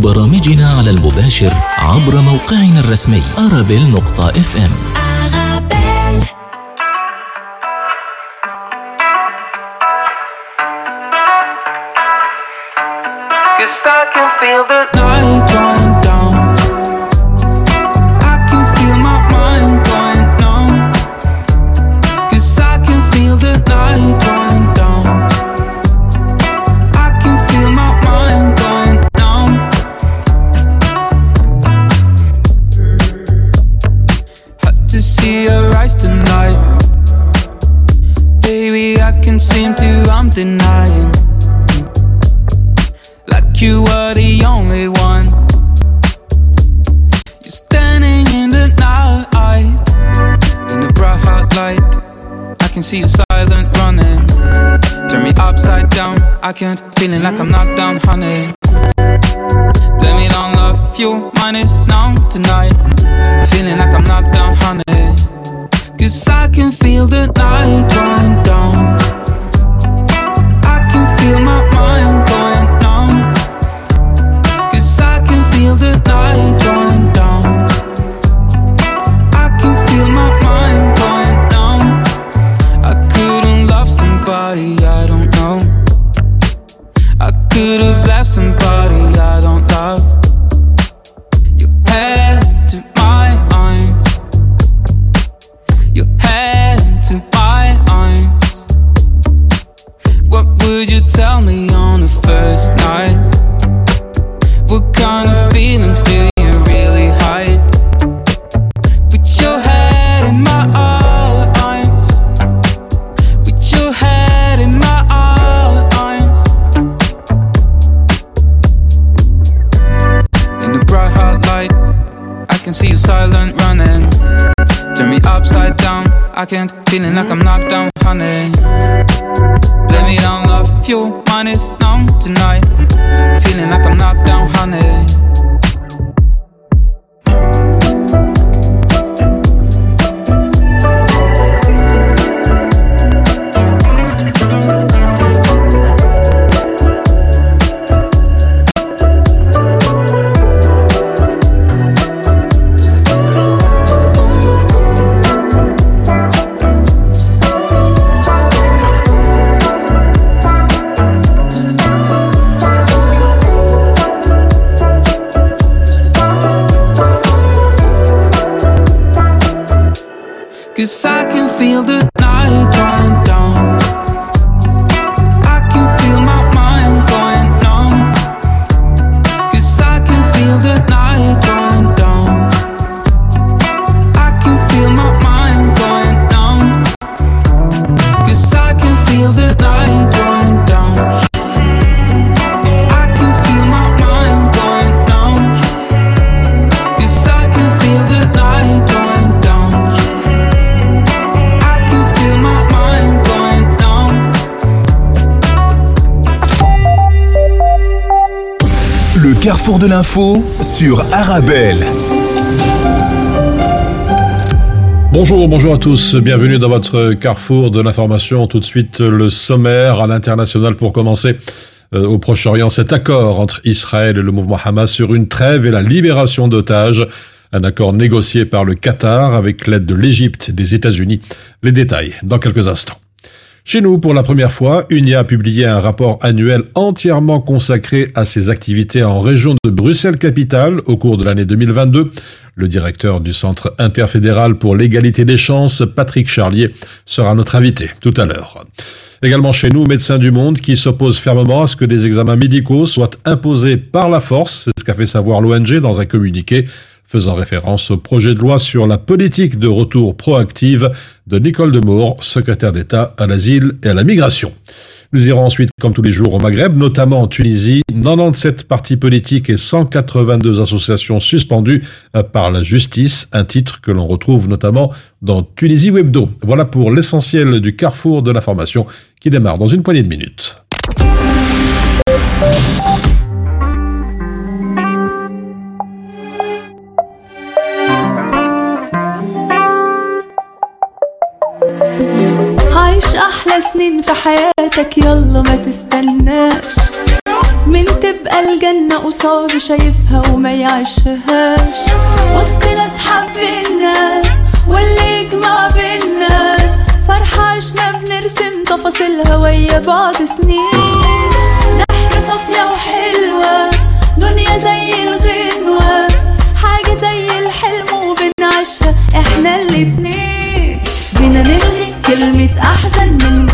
برامجنا على المباشر عبر موقعنا الرسمي أرابيل نقطة إف إم. Cause I can feel the night I can't, feeling like I'm knocked down, honey. Blame it on love, your mind is numb tonight. Feeling like I'm knocked down, honey. Cause I can feel the night going down. I can feel my mind going numb. Cause I can feel the night going arms. What would you tell me on the first night? What kind of feelings do I can't, feeling like I'm knocked down, honey. Blame it on love your mind is numb tonight. Feeling like I'm knocked down, honey. Cause I de l'info sur Arabelle. Bonjour, bonjour à tous. Bienvenue dans votre carrefour de l'information. Tout de suite, le sommaire à l'international pour commencer. Euh, au Proche-Orient, cet accord entre Israël et le mouvement Hamas sur une trêve et la libération d'otages. Un accord négocié par le Qatar avec l'aide de l'Égypte et des États-Unis. Les détails dans quelques instants. Chez nous, pour la première fois, UNIA a publié un rapport annuel entièrement consacré à ses activités en région de Bruxelles-Capitale au cours de l'année 2022. Le directeur du Centre interfédéral pour l'égalité des chances, Patrick Charlier, sera notre invité tout à l'heure. Également chez nous, Médecins du Monde qui s'oppose fermement à ce que des examens médicaux soient imposés par la force, c'est ce qu'a fait savoir l'ONG dans un communiqué faisant référence au projet de loi sur la politique de retour proactive de Nicole Demour, secrétaire d'État à l'asile et à la migration. Nous irons ensuite, comme tous les jours, au Maghreb, notamment en Tunisie, 97 partis politiques et 182 associations suspendues par la justice, un titre que l'on retrouve notamment dans Tunisie Webdo. Voilà pour l'essentiel du carrefour de l'information qui démarre dans une poignée de minutes. سنين في حياتك يلا ما تستناش. من تبقى الجنة قصاده شايفها وما يعيشهاش. وسط ناس حبينا واللي يجمع بينا. فرحة عشنا بنرسم تفاصيلها ويا بعض سنين. ضحكة صافية وحلوة دنيا زي الغنوة. حاجة زي الحلم وبنعيشها إحنا الاتنين. بينا نلغي كلمة أحزن من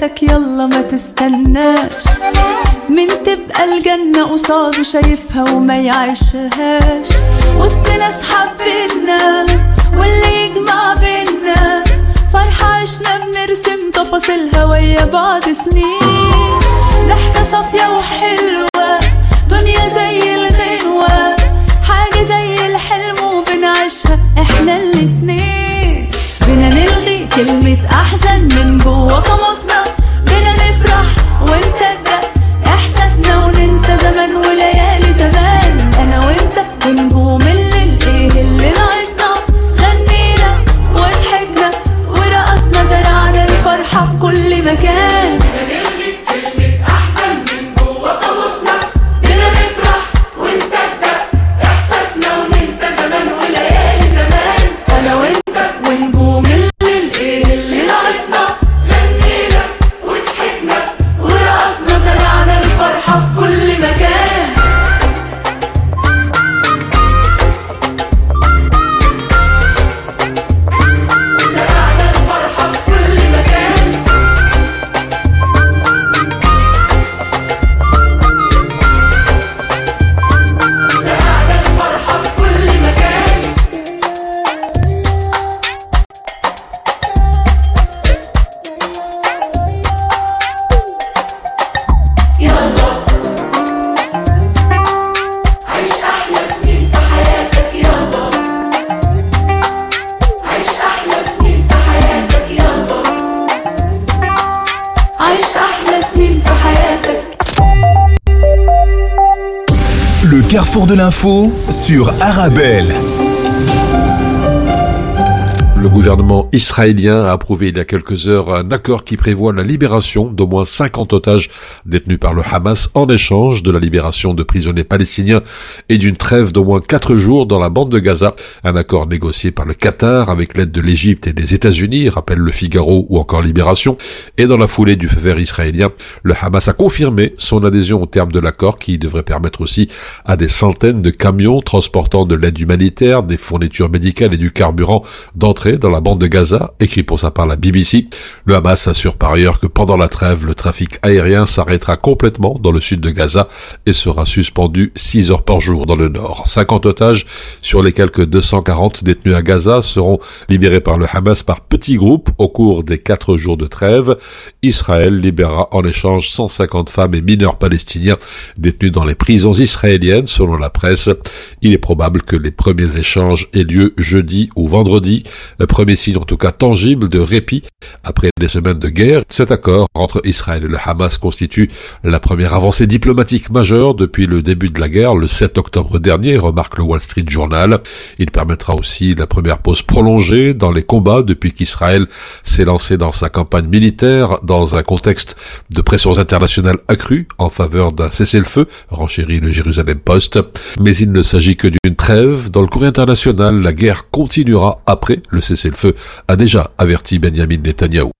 حياتك يلا ما تستناش. من تبقى الجنة قصاده شايفها وما يعيشهاش. وسط ناس حبينا واللي يجمع بينا. فرحة عشنا بنرسم تفاصيلها ويا بعض سنين. ضحكة صافية وحلوة دنيا زي الغنوة. حاجة زي الحلم وبنعيشها إحنا الاتنين. بينا نلغي كلمة أحزن من جوا. L'info sur Arabelle. Le gouvernement israélien a approuvé il y a quelques heures un accord qui prévoit la libération d'au moins 50 otages détenus par le Hamas en échange de la libération de prisonniers palestiniens et d'une trêve d'au moins 4 jours dans la bande de Gaza. Un accord négocié par le Qatar avec l'aide de l'Égypte et des États-Unis, rappelle le Figaro ou encore Libération. Et dans la foulée du feu vert israélien, le Hamas a confirmé son adhésion au terme de l'accord qui devrait permettre aussi à des centaines de camions transportant de l'aide humanitaire, des fournitures médicales et du carburant d'entrer dans la bande de Gaza, écrit pour sa part la BBC. Le Hamas assure par ailleurs que pendant la trêve, le trafic aérien s'arrêtera complètement dans le sud de Gaza et sera suspendu 6 heures par jour dans le nord. 50 otages sur les quelques 240 détenus à Gaza seront libérés par le Hamas par petits groupes au cours des 4 jours de trêve. Israël libérera en échange 150 femmes et mineurs palestiniens détenus dans les prisons israéliennes selon la presse. Il est probable que les premiers échanges aient lieu jeudi ou vendredi. Le premier signe en tout cas tangible de répit après des semaines de guerre. Cet accord entre Israël et le Hamas constitue la première avancée diplomatique majeure depuis le début de la guerre le 7 octobre dernier, remarque le Wall Street Journal. Il permettra aussi la première pause prolongée dans les combats depuis qu'Israël s'est lancé dans sa campagne militaire dans un contexte de pressions internationales accrues en faveur d'un cessez-le-feu, renchérit le Jérusalem Post. Mais il ne s'agit que d'une trêve. Dans le courrier international, la guerre continuera après le cessez-le-feu, a déjà averti Benjamin Netanyahu.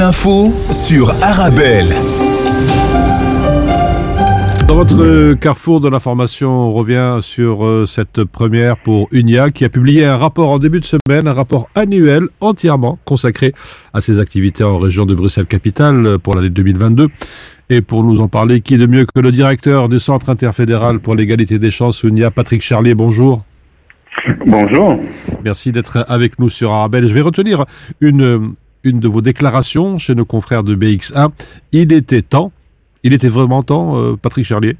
L'info sur Arabelle. Dans votre carrefour de l'information, on revient sur euh, cette première pour UNIA qui a publié un rapport en début de semaine, un rapport annuel entièrement consacré à ses activités en région de Bruxelles-Capitale pour l'année 2022. Et pour nous en parler, qui de mieux que le directeur du Centre interfédéral pour l'égalité des chances UNIA, Patrick Charlier, bonjour. Bonjour. Merci d'être avec nous sur Arabelle. Je vais retenir une, une de vos déclarations chez nos confrères de BX1. Il était temps, il était vraiment temps, euh, Patrick Charlier?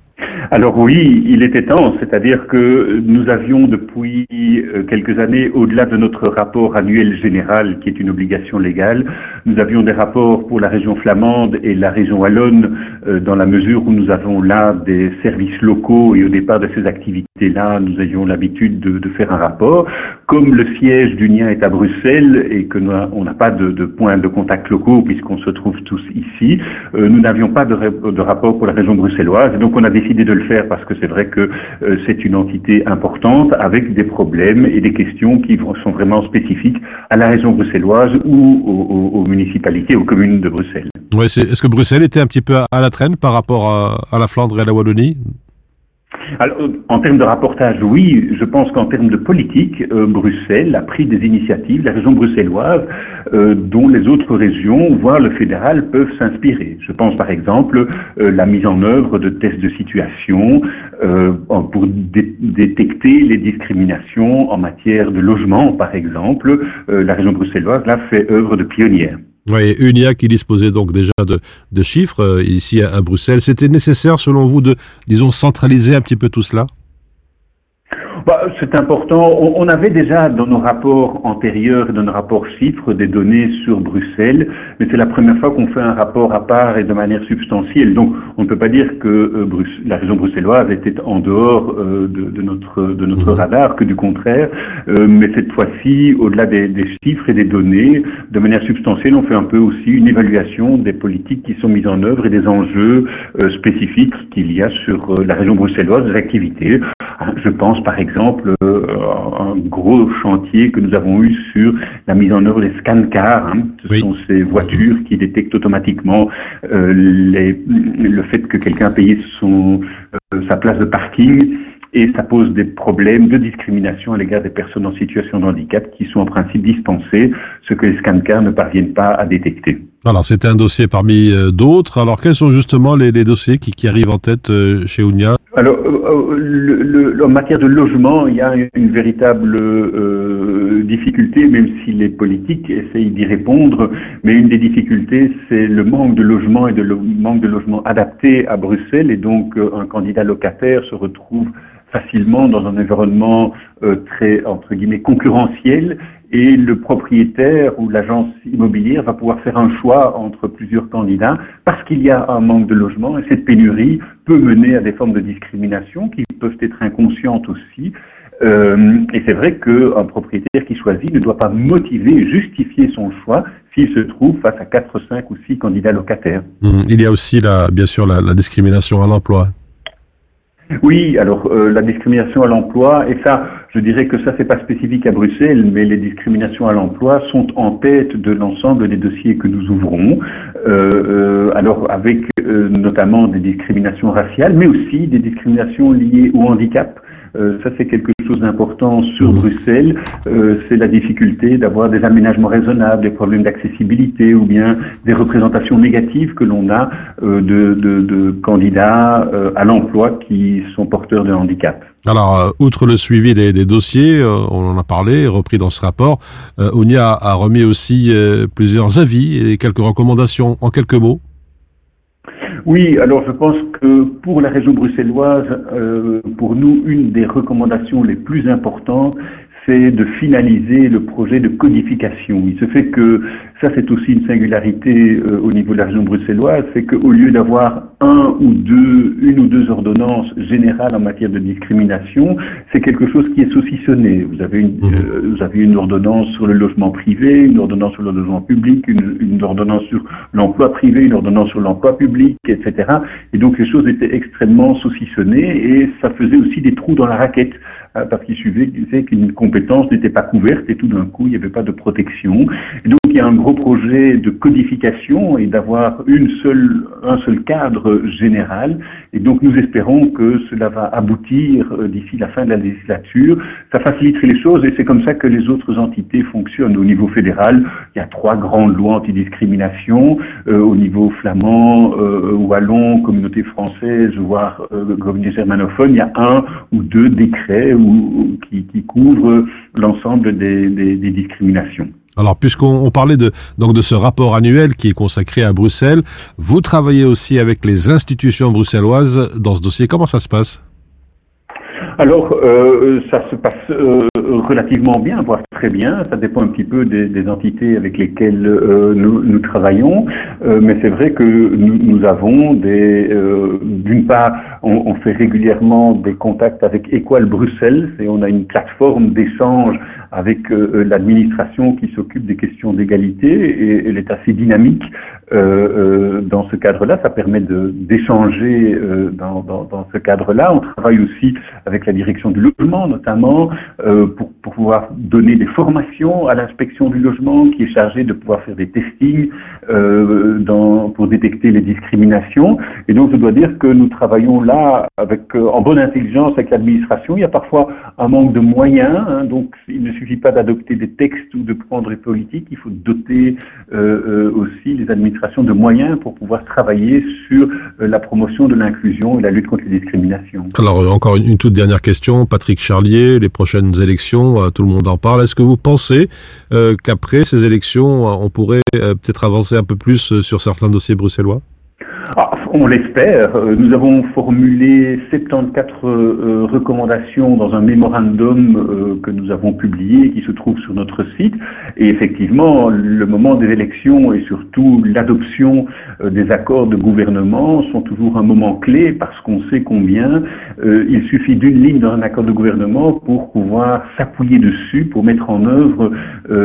Alors oui, il était temps, c'est-à-dire que nous avions depuis euh, quelques années, au-delà de notre rapport annuel général, qui est une obligation légale, nous avions des rapports pour la région flamande et la région wallonne, euh, dans la mesure où nous avons là des services locaux et au départ de ces activités-là, nous avions l'habitude de, faire un rapport. Comme le siège d'Unia est à Bruxelles et que nous- on n'a pas de, de points de contact locaux puisqu'on se trouve tous ici, euh, nous n'avions pas de, de rapport pour la région bruxelloise. Et donc on a décidé de le faire parce que c'est vrai que euh, c'est une entité importante avec des problèmes et des questions qui sont vraiment spécifiques à la région bruxelloise ou aux, municipalités, aux communes de Bruxelles. Est-ce que Bruxelles était un petit peu à, la traîne par rapport à la Flandre et à la Wallonie? Alors, en termes de rapportage, oui, je pense qu'en termes de politique, euh, Bruxelles a pris des initiatives, la région bruxelloise, euh, dont les autres régions, voire le fédéral, peuvent s'inspirer. Je pense par exemple euh, la mise en œuvre de tests de situation euh, pour dé- détecter les discriminations en matière de logement, par exemple. La région bruxelloise, là, fait œuvre de pionnière. Oui, UNIA qui disposait donc déjà de, chiffres euh, ici à Bruxelles. C'était nécessaire selon vous de, disons, centraliser un petit peu tout cela? Bah, c'est important. On, on avait déjà dans nos rapports antérieurs et dans nos rapports chiffres des données sur Bruxelles, mais c'est la première fois qu'on fait un rapport à part et de manière substantielle. Donc, on ne peut pas dire que euh, la région bruxelloise était en dehors euh, de, de notre, de notre radar, que du contraire. Euh, mais cette fois-ci, au-delà des, des chiffres et des données, de manière substantielle, on fait un peu aussi une évaluation des politiques qui sont mises en œuvre et des enjeux euh, spécifiques qu'il y a sur euh, la région bruxelloise, des activités. Je pense par exemple euh, à un gros chantier que nous avons eu sur la mise en œuvre des scan cars. hein. Ce Oui. sont ces voitures qui détectent automatiquement euh, les- le fait que quelqu'un a payé son, euh, sa place de parking. Et ça pose des problèmes de discrimination à l'égard des personnes en situation de handicap qui sont en principe dispensées, ce que les scan cars ne parviennent pas à détecter. Alors, c'était un dossier parmi euh, d'autres. Alors, quels sont justement les, les dossiers qui, qui arrivent en tête euh, chez UNIA Alors, euh, euh, le- en matière de logement, il y a une véritable euh, difficulté, même si les politiques essayent d'y répondre. Mais une des difficultés, c'est le manque de logement et de le manque de logement adapté à Bruxelles. Et donc, un candidat locataire se retrouve facilement dans un environnement très, entre guillemets, concurrentiel. Et le propriétaire ou l'agence immobilière va pouvoir faire un choix entre plusieurs candidats parce qu'il y a un manque de logement et cette pénurie peut mener à des formes de discrimination qui peuvent être inconscientes aussi. Euh, et c'est vrai qu'un propriétaire qui choisit ne doit pas motiver, justifier son choix s'il se trouve face à 4, 5 ou 6 candidats locataires. Hum, Il y a aussi, la, bien sûr, la, la discrimination à l'emploi. Oui, alors euh, la discrimination à l'emploi, et ça, je dirais que ça, c'est pas spécifique à Bruxelles, mais les discriminations à l'emploi sont en tête de l'ensemble des dossiers que nous ouvrons. Euh, euh, alors avec euh, notamment des discriminations raciales, mais aussi des discriminations liées au handicap. Euh, ça, c'est quelque chose d'important sur Bruxelles. Euh, c'est la difficulté d'avoir des aménagements raisonnables, des problèmes d'accessibilité ou bien des représentations négatives que l'on a euh, de, de- candidats à l'emploi qui sont porteurs de handicap. Alors, outre le suivi des, des dossiers, on en a parlé, repris dans ce rapport, ONIA a remis aussi plusieurs avis et quelques recommandations en quelques mots. Oui, alors je pense que pour la région bruxelloise, euh, pour nous, une des recommandations les plus importantes, c'est de finaliser le projet de codification. Il se fait que ça, c'est aussi une singularité euh, au niveau de la région bruxelloise, c'est qu'au lieu d'avoir un ou deux, une ou deux ordonnances générales en matière de discrimination, c'est quelque chose qui est saucissonné. Vous avez une, Mhm. euh, vous avez une ordonnance sur le logement privé, une ordonnance sur le logement public, une, une ordonnance sur l'emploi privé, une ordonnance sur l'emploi public, etc. Et donc les choses étaient extrêmement saucissonnées et ça faisait aussi des trous dans la raquette parce qu'il suffisait qu'une compétence n'était pas couverte et tout d'un coup il n'y avait pas de protection. Et donc il y a un gros projet de codification et d'avoir une seule, un seul cadre général. Et donc nous espérons que cela va aboutir euh, d'ici la fin de la législature. Ça faciliterait les choses et c'est comme ça que les autres entités fonctionnent. Au niveau fédéral, il y a trois grandes lois antidiscrimination. Euh, au niveau flamand, euh, wallon, communauté française, voire euh, communauté germanophone, il y a un ou deux décrets ou, qui, couvrent l'ensemble des, discriminations. Alors, puisqu'on on parlait de, donc de ce rapport annuel qui est consacré à Bruxelles, vous travaillez aussi avec les institutions bruxelloises dans ce dossier. Comment ça se passe? Alors, euh, ça se passe euh, relativement bien, voire très bien. Ça dépend un petit peu des, entités avec lesquelles euh, nous, travaillons. Mais c'est vrai que nous, avons des... D'une part, on, fait régulièrement des contacts avec Equal Bruxelles et on a une plateforme d'échange avec l'administration qui s'occupe des questions d'égalité et elle est assez dynamique dans ce cadre-là. Ça permet d'échanger dans, dans, dans ce cadre-là. On travaille aussi avec la direction du logement, notamment, euh, pour pouvoir donner des formations à l'inspection du logement qui est chargée de pouvoir faire des testings euh, pour détecter les discriminations. Et donc, je dois dire que nous travaillons là avec, euh, en bonne intelligence avec l'administration. Il y a parfois un manque de moyens, hein, donc il ne suffit pas d'adopter des textes ou de prendre des politiques, il faut doter euh, aussi les administrations de moyens pour pouvoir travailler sur la promotion de l'inclusion et la lutte contre les discriminations. Alors, encore une, toute dernière question. Patrick Charlier, les prochaines élections, tout le monde en parle. Est-ce que vous pensez qu'après ces élections, on pourrait peut-être avancer un peu plus euh, sur certains dossiers bruxellois? Ah, on l'espère. Euh, Nous avons formulé 74 euh, recommandations dans un mémorandum euh, que nous avons publié qui se trouve sur notre site. Et effectivement, le moment des élections et surtout l'adoption des accords de gouvernement sont toujours un moment clé parce qu'on sait combien il suffit d'une ligne dans un accord de gouvernement pour pouvoir s'appuyer dessus, pour mettre en œuvre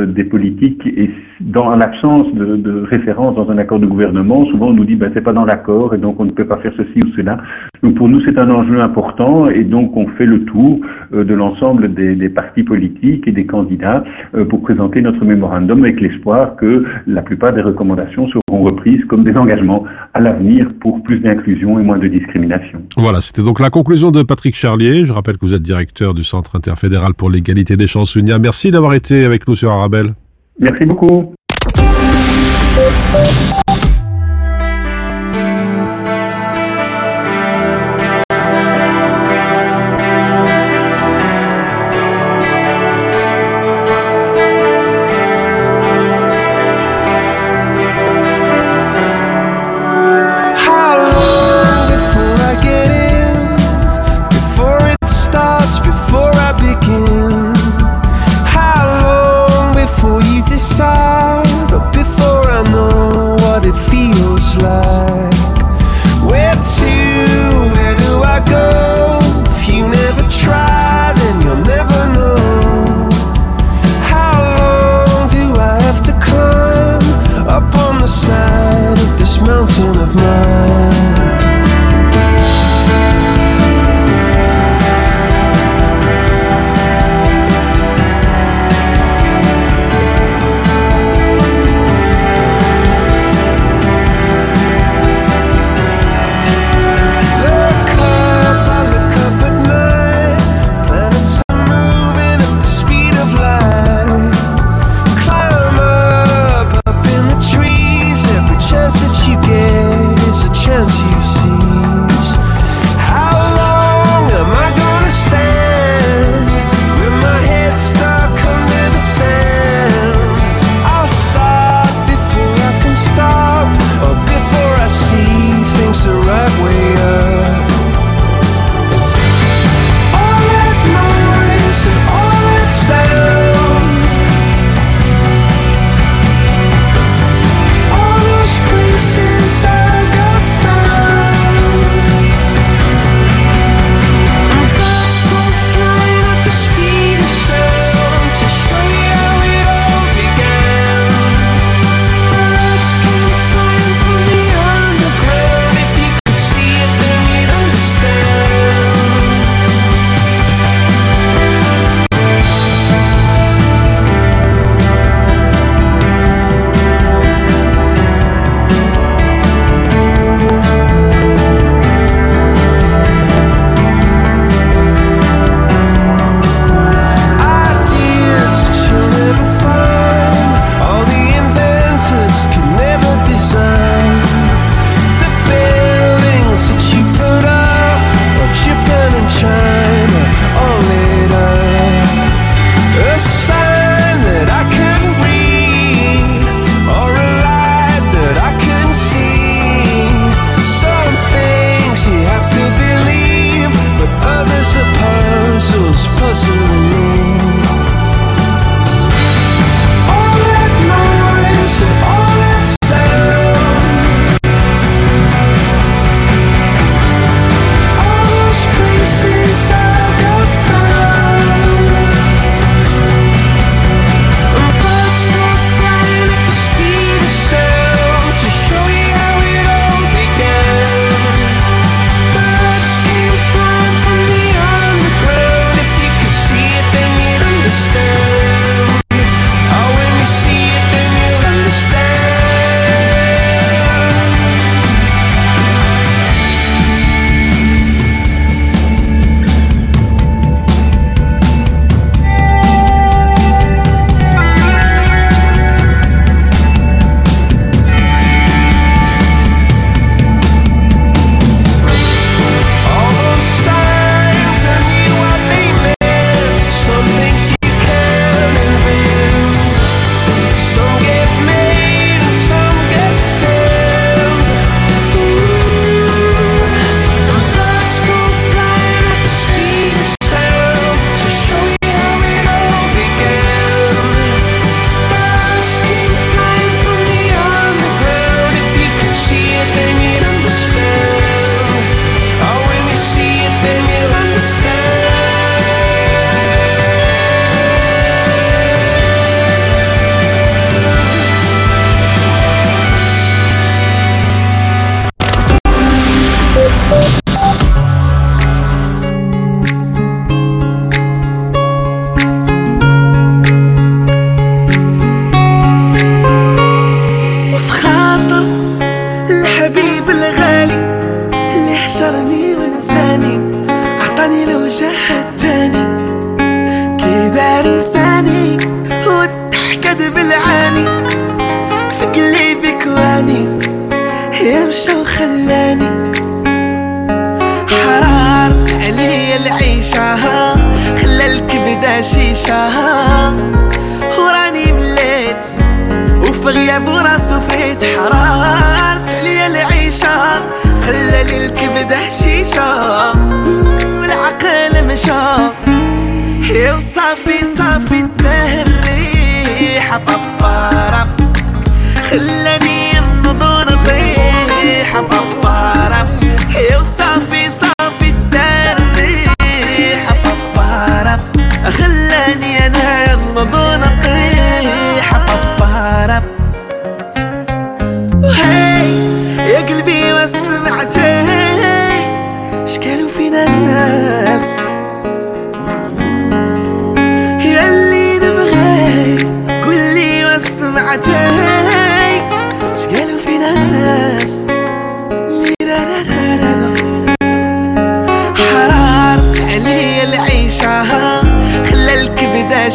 des politiques. Et dans l'absence de, de référence dans un accord de gouvernement, souvent on nous dit ben, c'est pas dans l'accord et donc on ne peut pas faire ceci ou cela. Donc pour nous c'est un enjeu important et donc on fait le tour euh, de l'ensemble des, des partis politiques et des candidats euh, pour présenter notre mémorandum avec l'espoir que la plupart des recommandations seront reprises comme des engagements à l'avenir pour plus d'inclusion et moins de discrimination. Voilà, c'était donc la conclusion de Patrick Charlier. Je rappelle que vous êtes directeur du Centre interfédéral pour l'égalité des chances UNIA. Merci d'avoir été avec nous sur Arabelle. Merci beaucoup.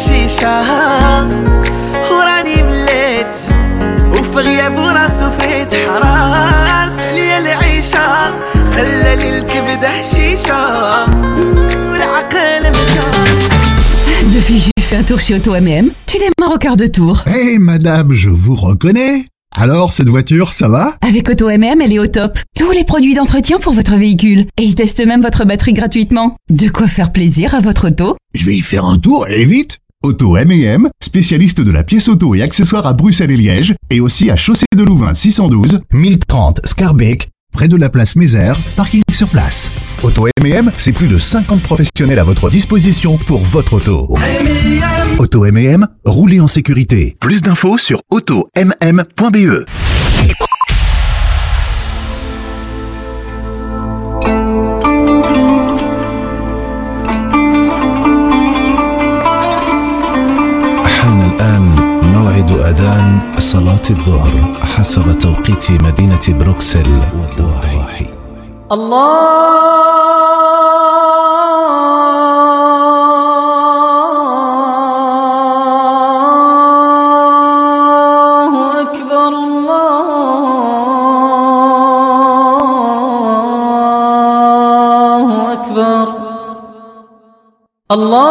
الكبدة شيشة وراني مليت وفي غياب وراسو فيت حرارت علي العيشة خلى لي الكبدة شيشة والعقل مشى Depuis, j'ai fait un tour chez Auto MM. Tu démarres au quart de tour. Hé madame, je vous reconnais. Alors, cette voiture, ça va Avec Auto MM, elle est au top. Tous les produits d'entretien pour votre véhicule. Et ils testent même votre batterie gratuitement. De quoi faire plaisir à votre auto Je vais y faire un tour et vite Auto M&M, spécialiste de la pièce auto et accessoires à Bruxelles et Liège, et aussi à Chaussée de Louvain 612, 1030 Scarbeck, près de la place Mézère, parking sur place. Auto M&M, c'est plus de 50 professionnels à votre disposition pour votre auto. Auto M&M, roulez en sécurité. Plus d'infos sur automm.be. الظهر حسب توقيت مدينة بروكسل والضواحي الله أكبر الله أكبر الله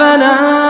أفلا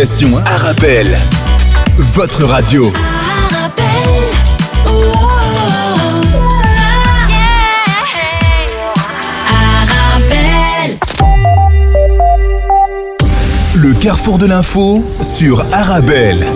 L'application Arabelle. Votre radio. Le carrefour de l'info sur Arabelle.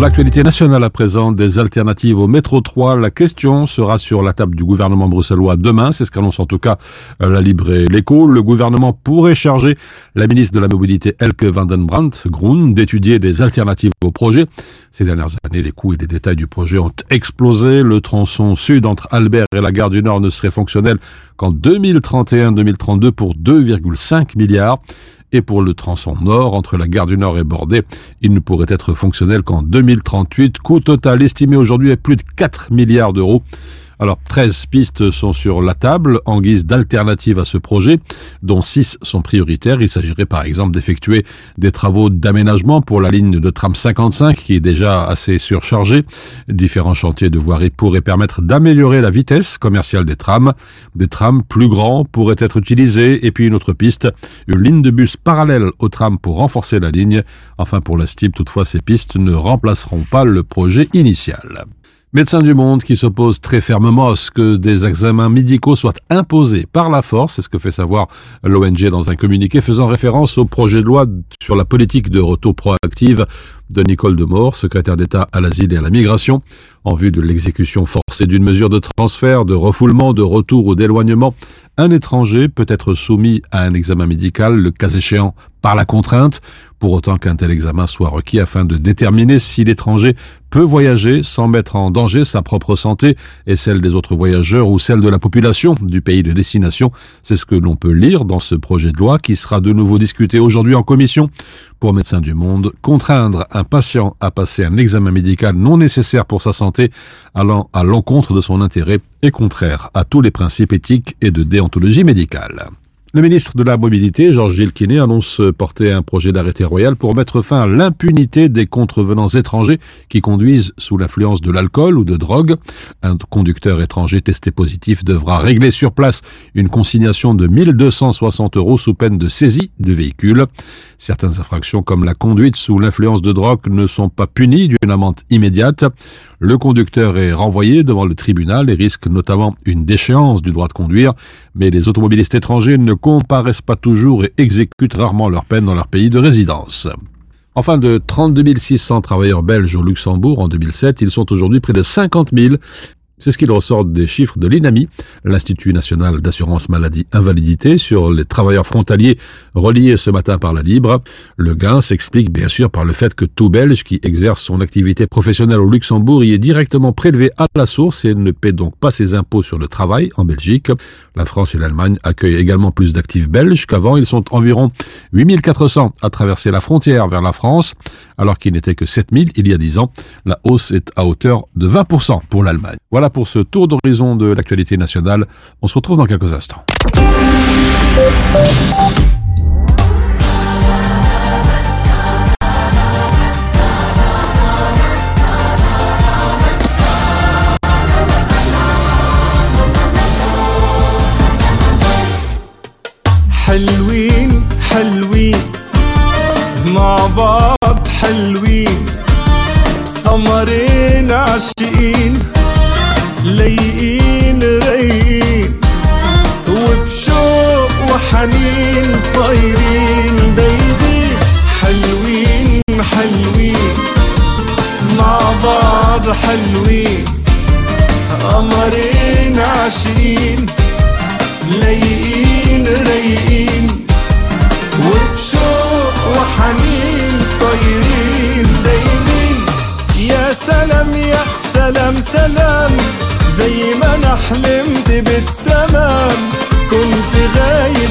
L'actualité nationale à présent, des alternatives au métro 3. La question sera sur la table du gouvernement bruxellois demain. C'est ce qu'annonce en tout cas euh, la Libre et l'écho. Le gouvernement pourrait charger la ministre de la Mobilité Elke van den Brandt, Groen, d'étudier des alternatives au projet. Ces dernières années, les coûts et les détails du projet ont explosé. Le tronçon sud entre Albert et la gare du Nord ne serait fonctionnel qu'en 2031-2032 pour 2,5 milliards. Et pour le tronçon nord, entre la gare du Nord et Bordeaux, il ne pourrait être fonctionnel qu'en 2038. Coût total estimé aujourd'hui à plus de 4 milliards d'euros. Alors, 13 pistes sont sur la table en guise d'alternative à ce projet, dont 6 sont prioritaires. Il s'agirait par exemple d'effectuer des travaux d'aménagement pour la ligne de tram 55 qui est déjà assez surchargée. Différents chantiers de voirie pourraient permettre d'améliorer la vitesse commerciale des trams. Des trams plus grands pourraient être utilisés et puis une autre piste, une ligne de bus parallèle au tram pour renforcer la ligne. Enfin, pour la STIP, toutefois, ces pistes ne remplaceront pas le projet initial. Médecins du Monde qui s'oppose très fermement à ce que des examens médicaux soient imposés par la force, c'est ce que fait savoir l'ONG dans un communiqué faisant référence au projet de loi sur la politique de retour proactive de Nicole Demore, secrétaire d'État à l'asile et à la migration, en vue de l'exécution forcée d'une mesure de transfert, de refoulement, de retour ou d'éloignement. Un étranger peut être soumis à un examen médical, le cas échéant par la contrainte, pour autant qu'un tel examen soit requis afin de déterminer si l'étranger peut voyager sans mettre en danger sa propre santé et celle des autres voyageurs ou celle de la population du pays de destination. C'est ce que l'on peut lire dans ce projet de loi qui sera de nouveau discuté aujourd'hui en commission. Pour Médecins du Monde, contraindre un patient à passer un examen médical non nécessaire pour sa santé allant à l'encontre de son intérêt est contraire à tous les principes éthiques et de déontologie médicale. Le ministre de la Mobilité, Georges Gilles annonce porter un projet d'arrêté royal pour mettre fin à l'impunité des contrevenants étrangers qui conduisent sous l'influence de l'alcool ou de drogue. Un conducteur étranger testé positif devra régler sur place une consignation de 1260 euros sous peine de saisie du véhicule. Certaines infractions comme la conduite sous l'influence de drogue ne sont pas punies d'une amende immédiate. Le conducteur est renvoyé devant le tribunal et risque notamment une déchéance du droit de conduire, mais les automobilistes étrangers ne comparaissent pas toujours et exécutent rarement leur peine dans leur pays de résidence. Enfin, de 32 600 travailleurs belges au Luxembourg en 2007, ils sont aujourd'hui près de 50 000 c'est ce qu'il ressort des chiffres de l'INAMI, l'Institut national d'assurance maladie invalidité, sur les travailleurs frontaliers reliés ce matin par la Libre. Le gain s'explique bien sûr par le fait que tout Belge qui exerce son activité professionnelle au Luxembourg y est directement prélevé à la source et ne paie donc pas ses impôts sur le travail en Belgique. La France et l'Allemagne accueillent également plus d'actifs belges qu'avant. Ils sont environ 8400 à traverser la frontière vers la France, alors qu'il n'était que 7000 il y a 10 ans. La hausse est à hauteur de 20% pour l'Allemagne. Voilà pour ce tour d'horizon de l'actualité nationale. On se retrouve dans quelques instants. حلوين حلوين مع بعض حلوين قمرين عاشقين لايقين رايقين وبشوق وحنين طايرين. دايبين حلوين حلوين مع بعض حلوين قمرين عاشقين. لايقين رايقين وبشوق وحنين سلام سلام. زي ما أنا حلمت بالتمام. كنت غايب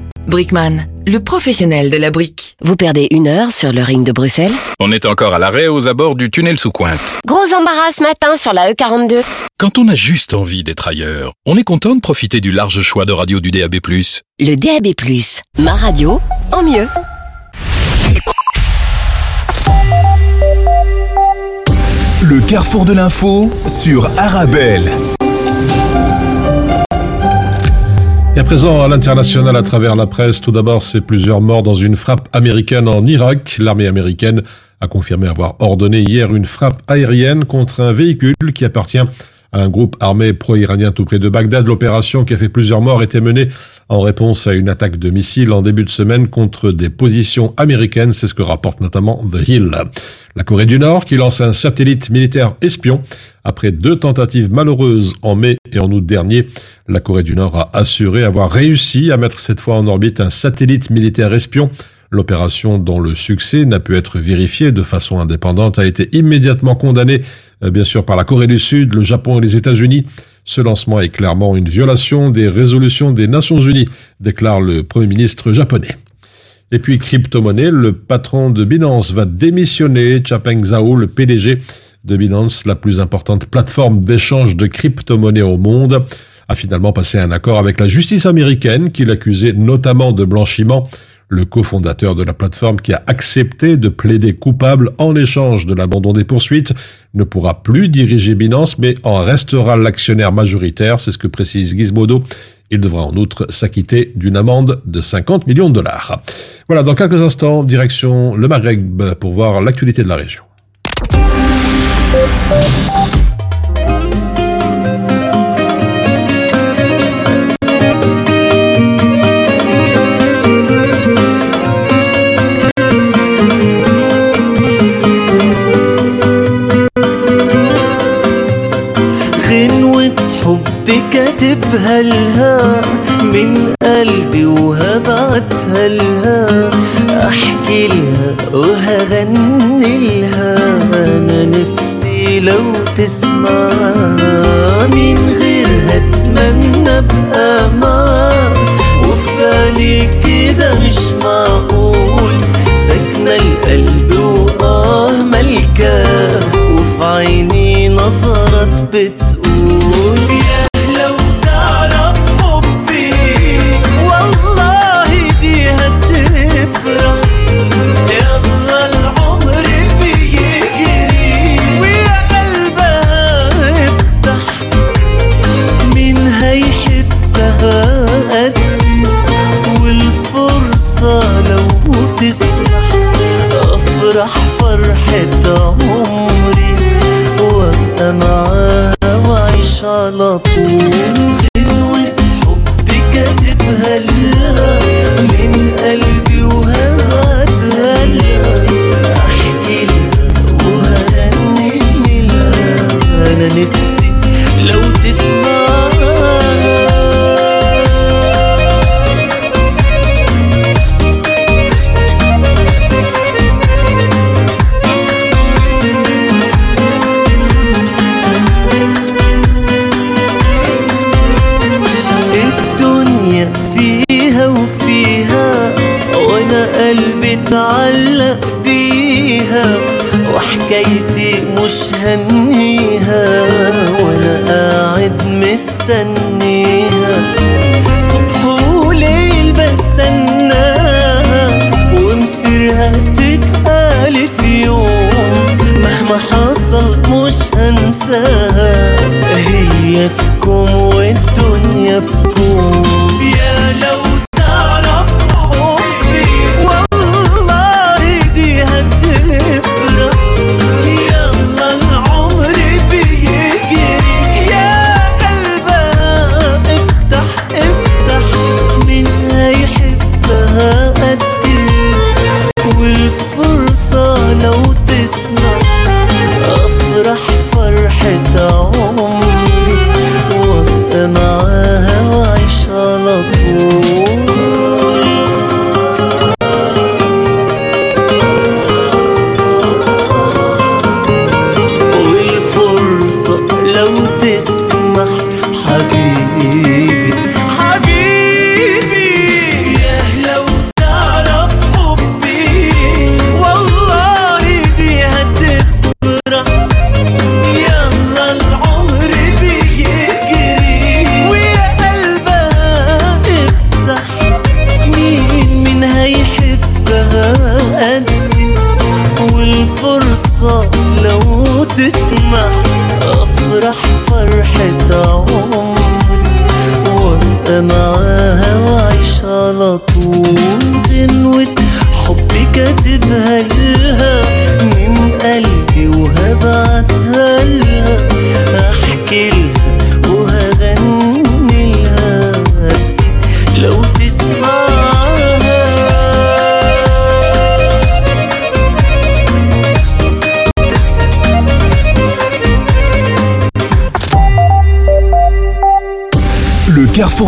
Brickman, le professionnel de la brique. Vous perdez une heure sur le ring de Bruxelles On est encore à l'arrêt aux abords du tunnel sous Cointe. Gros embarras ce matin sur la E E42. Quand on a juste envie d'être ailleurs, on est content de profiter du large choix de radio du DAB+. Le DAB+, ma radio en mieux. Le carrefour de l'info sur Arabelle. Et à présent, à l'international, à travers la presse, tout d'abord, c'est plusieurs morts dans une frappe américaine en Irak. L'armée américaine a confirmé avoir ordonné hier une frappe aérienne contre un véhicule qui appartient un groupe armé pro-iranien tout près de Bagdad. L'opération qui a fait plusieurs morts était menée en réponse à une attaque de missiles en début de semaine contre des positions américaines. C'est ce que rapporte notamment The Hill. La Corée du Nord qui lance un satellite militaire espion. Après deux tentatives malheureuses en mai et en août dernier, la Corée du Nord a assuré avoir réussi à mettre cette fois en orbite un satellite militaire espion. L'opération dont le succès n'a pu être vérifié de façon indépendante a été immédiatement condamnée, euh, bien sûr, par la Corée du Sud, le Japon et les États-Unis. Ce lancement est clairement une violation des résolutions des Nations Unies, déclare le Premier ministre japonais. Et puis crypto-monnaie, le patron de Binance va démissionner. Chapeng Zhao, le PDG de Binance, la plus importante plateforme d'échange de crypto-monnaies au monde, a finalement passé un accord avec la justice américaine qui l'accusait notamment de blanchiment. Le cofondateur de la plateforme qui a accepté de plaider coupable en échange de l'abandon des poursuites ne pourra plus diriger Binance mais en restera l'actionnaire majoritaire, c'est ce que précise Gizmodo. Il devra en outre s'acquitter d'une amende de 50 millions de dollars. Voilà, dans quelques instants, direction le Maghreb pour voir l'actualité de la région. حب كاتبها لها من قلبي وهبعتها لها. أحكي لها وهغني لها أنا نفسي لو تسمع. من غيرها أتمنى أبقى معاك. وفي بالي كده مش معقول. ساكنة القلب وآه ملكاه وفي عيني نظرت بتقول فرحة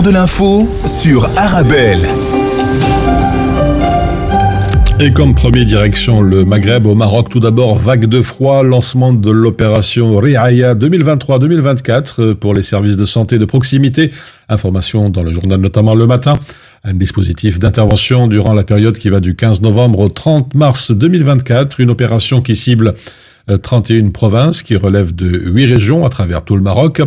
de l'info sur Arabelle. Et comme premier direction, le Maghreb au Maroc, tout d'abord, vague de froid, lancement de l'opération Riaya 2023-2024 euh, pour les services de santé de proximité. Information dans le journal notamment le matin. Un dispositif d'intervention durant la période qui va du 15 novembre au 30 mars 2024. Une opération qui cible euh, 31 provinces, qui relève de 8 régions à travers tout le Maroc.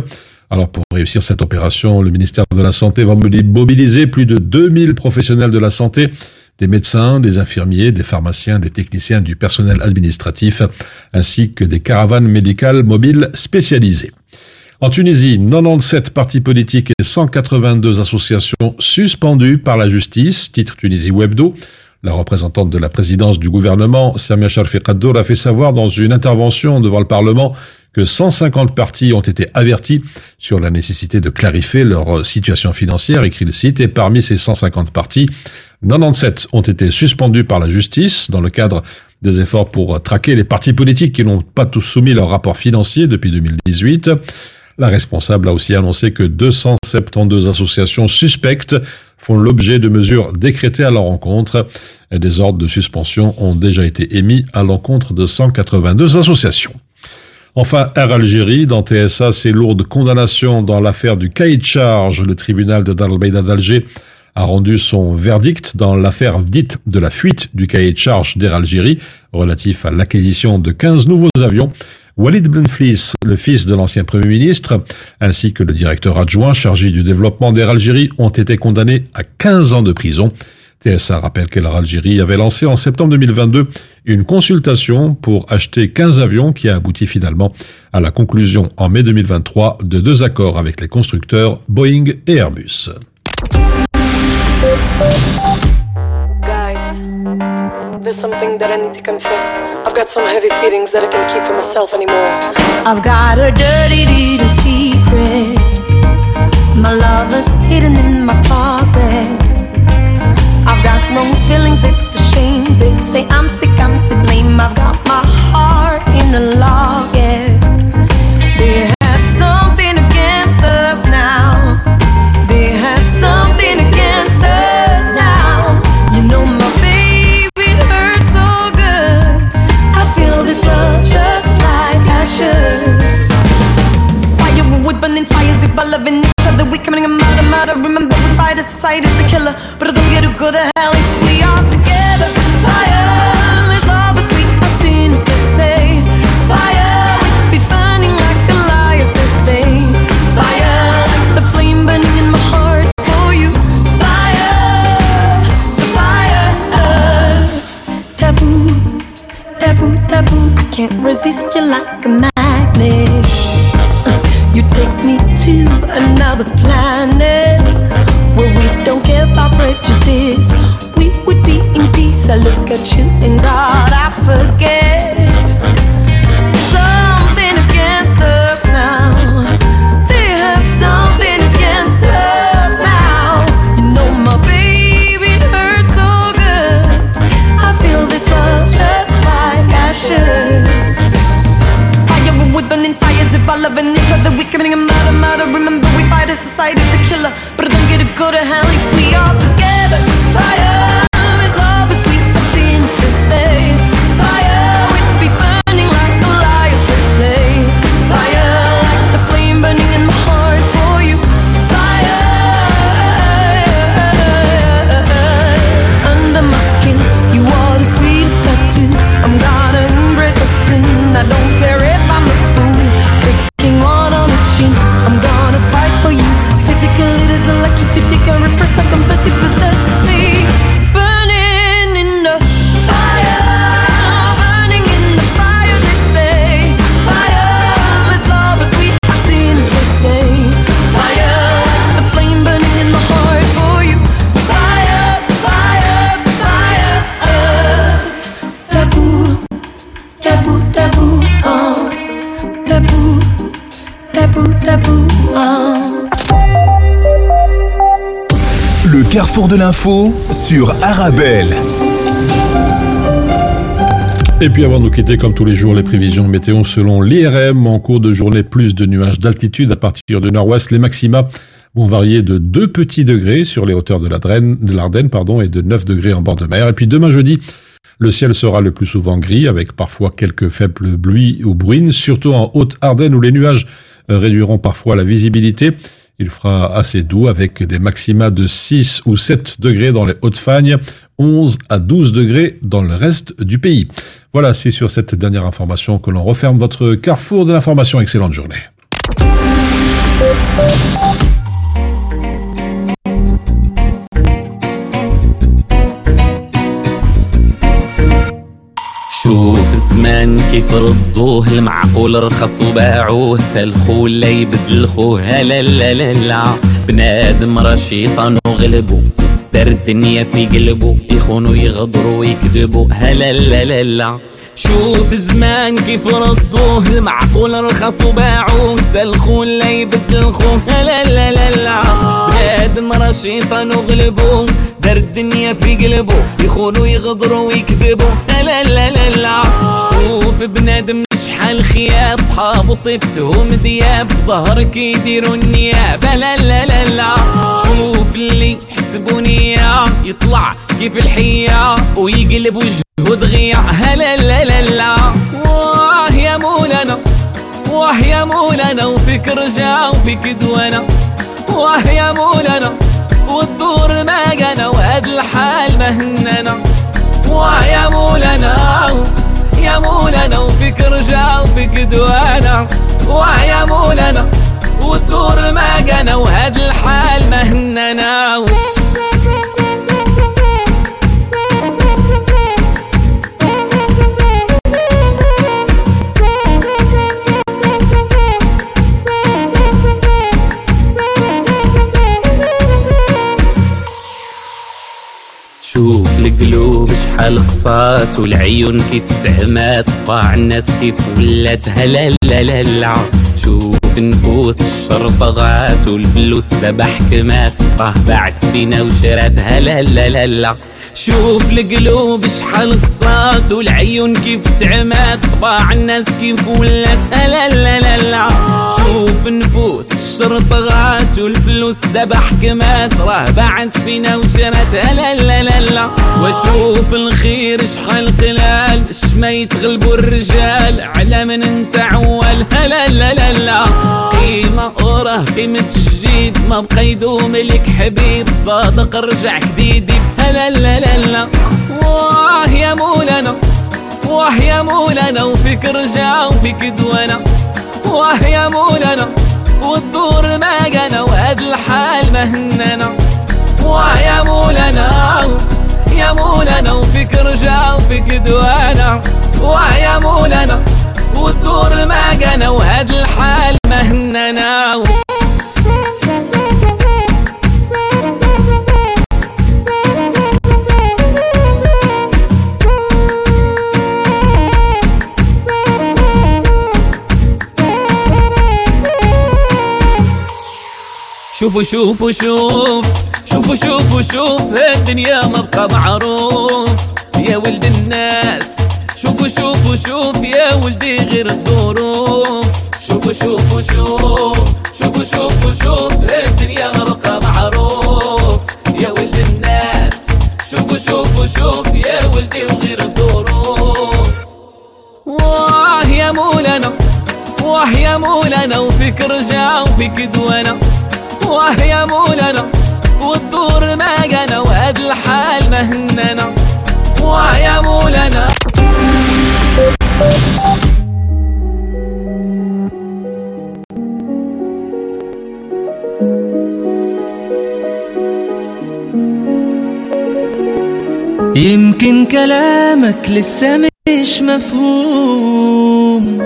Alors pour réussir cette opération, le ministère de la Santé va mobiliser plus de 2000 professionnels de la santé des médecins, des infirmiers, des pharmaciens, des techniciens, du personnel administratif, ainsi que des caravanes médicales mobiles spécialisées. En Tunisie, 97 partis politiques et 182 associations suspendues par la justice, titre Tunisie Webdo. La représentante de la présidence du gouvernement, Samia Sharfi Kaddour, a fait savoir dans une intervention devant le Parlement que 150 partis ont été avertis sur la nécessité de clarifier leur situation financière, écrit le site, et parmi ces 150 partis, 97 ont été suspendus par la justice dans le cadre des efforts pour traquer les partis politiques qui n'ont pas tous soumis leur rapport financier depuis 2018. La responsable a aussi annoncé que 272 associations suspectes font l'objet de mesures décrétées à leur encontre et des ordres de suspension ont déjà été émis à l'encontre de 182 associations. Enfin, Air Algérie, dans TSA, ses lourdes condamnations dans l'affaire du cahier de charge, le tribunal de el d'Alger a rendu son verdict dans l'affaire dite de la fuite du cahier de charge d'Air Algérie relatif à l'acquisition de 15 nouveaux avions. Walid Benflis, le fils de l'ancien Premier ministre, ainsi que le directeur adjoint chargé du développement d'Air Algérie ont été condamnés à 15 ans de prison. TSA rappelle qu'Air Algérie avait lancé en septembre 2022 une consultation pour acheter 15 avions qui a abouti finalement à la conclusion en mai 2023 de deux accords avec les constructeurs Boeing et Airbus. Guys, there's something that I need to confess. I've got some heavy feelings that I can't keep for myself anymore. I've got a dirty little secret. My lover's hidden in my closet. Got wrong feelings, it's a shame. They say I'm sick, I'm to blame. I've got my heart in a locket. They have something against us now. They have something against us now. You know my baby hurts so good. I feel this love just like I should. Would burning fires if loving each other we coming I remember if I decide it's a killer, but I don't get to go to hell if we carrefour de l'info sur Arabelle. Et puis avant de nous quitter, comme tous les jours, les prévisions météo selon l'IRM. En cours de journée, plus de nuages d'altitude à partir du nord-ouest. Les maxima vont varier de 2 petits degrés sur les hauteurs de l'Ardenne, de l'Ardenne, pardon, et de 9 degrés en bord de mer. Et puis demain jeudi, le ciel sera le plus souvent gris, avec parfois quelques faibles pluies ou bruines, surtout en Haute-Ardenne où les nuages réduiront parfois la visibilité. Il fera assez doux avec des maxima de 6 ou 7 degrés dans les Hautes-Fagnes, 11 à 12 degrés dans le reste du pays. Voilà, c'est sur cette dernière information que l'on referme votre carrefour de l'information. Excellente journée. الزمان كيف ردوه؟ المعقول رخص وباعوه. تلخو لا يبدل خوه. لا لا لا لا بنادم راه شيطان وغلبو دار الدنيا في قلبو. يخونوا يغدروا ويكذبوا. هلا لا لا لا. شوف زمان كيف ردوه المعقول رخص وباعوه. تلخو لا يبدل خوه لا لا لا لا. بنادم راه شيطان وغلبو دار الدنيا في قلبو يخونوا يغدروا ويكذبوا. لا لا لا لا. شوف بنادم شحال خياب صحابو صفتهم دياب في ظهرك يديروا النيابة لا لا لا لا شوف اللي تحسبوني يطلع كيف الحية ويقلب وجهه دغيا هلا لا لا لا واه يا مولانا واه يا مولانا وفيك رجع وفيك دوانا. واه يا مولانا والدور ما جانا وهاد الحال ما هننا واه يا مولانا يا مولانا وفيك رجع وفيك دوانا. واه يا مولانا ما جانا وهاد الحال ما القلوب شحال قصات والعيون كيف تعمات طاع الناس كيف ولات هلا لا لا لا. شوف نفوس الشر طغات والفلوس دابا حكمات راه باعت فينا وشرات. هلا لا لا لا. شوف القلوب شحال قصات والعيون كيف تعمات طباع الناس كيف ولات هلا لا لا لا شوف نفوس الشر طغات والفلوس دابا حكمات راه باعت فينا وشرات هلا لا لا لا وأشوف الخير شحال قلال اش ما يتغلبوا الرجال. على من أنت عوال. هلا لا لا لا قيمة وراه قيمة الجيب ما بقى يدوم لك حبيب صادق. رجع جديد. هلا لا لا لا واه يا مولانا واه يا مولانا. وفيك رجع وفيك دوانا. واه يا مولانا والدور ما جانا وهاد الحال ما هننا واه يا مولانا يا مولانا. وفيك رجع وفيك دوانا. واه يا مولانا ما جانا وهاد الحال ما هننا شوفوا شوفوا شوف شوفوا شوفوا شوف الدنيا ما بقى معروف. يا ولد الناس. شوفوا شوفوا شوف يا ولدي غير الظروف. شوفوا شوفوا شوف شوفوا شوفوا شوف الدنيا بقى معروف. يا ولد الناس شوفوا شوفوا شوف يا ولدي وغير الظروف. واه يا مولانا واه يا مولانا وفيك رجع وفيك دوانا. واه يا مولانا والدور ما جانا وهاد الحال ما هننا واه يا مولانا. يمكن كلامك لسه مش مفهوم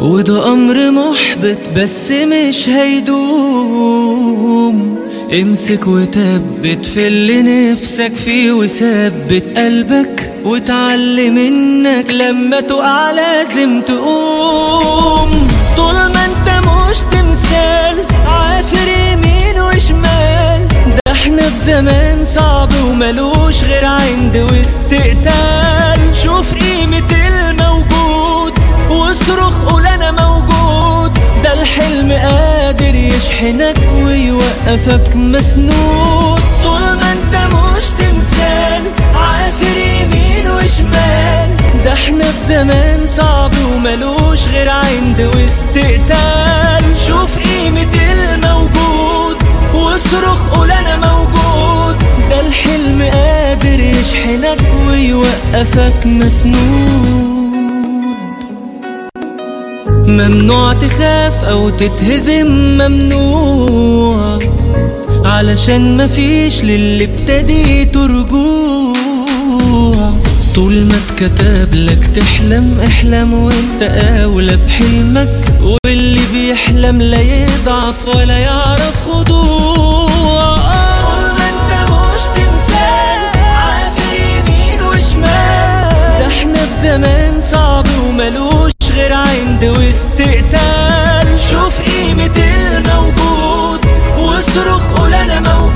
وده أمر محبط بس مش هيدوم. امسك وثبت في اللي نفسك فيه وثبت قلبك. وتعلم انك لما تقع لازم تقوم. طول ما انت مش تمثال عافر يمين وشمال. ده إحنا في زمان صعب وملوش غير عند واستقتال شوف قيمة الموجود واصرخ قول أنا موجود. ده الحلم قادر يشحنك ويوقف يوقفك مسنود. طول ما انت مش وشمال ده إحنا في زمان صعب وملوش غير عند واستقتال. شوف قيمة الموجود واصرخ قول أنا موجود. ده الحلم قادر يشحنك ويوقفك مسنود. ممنوع تخاف أو تتهزم ممنوع. علشان مفيش للي ابتديته رجوع. طول ما اتكتب لك تحلم احلم وانت اولى بحلمك. واللي بيحلم لا يضعف ولا يعرف خضوع. زمان صعب وملوش غير عند واستقتال. شوف قيمة الموجود واصرخ قول أنا موجود.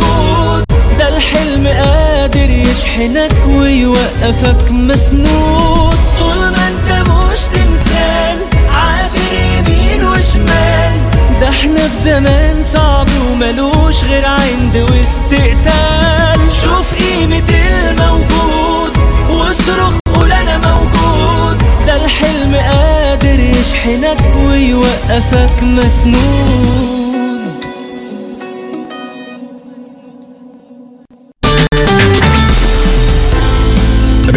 يشحنك ويوقفك مسنود. طول ما انت مش تمثال عافر يمين وشمال. ده إحنا في زمان صعب وملوش غير عند واستقتال شوف قيمة الموجود واصرخ قول أنا موجود. ده الحلم قادر يشحنك ويوقفك مسنود.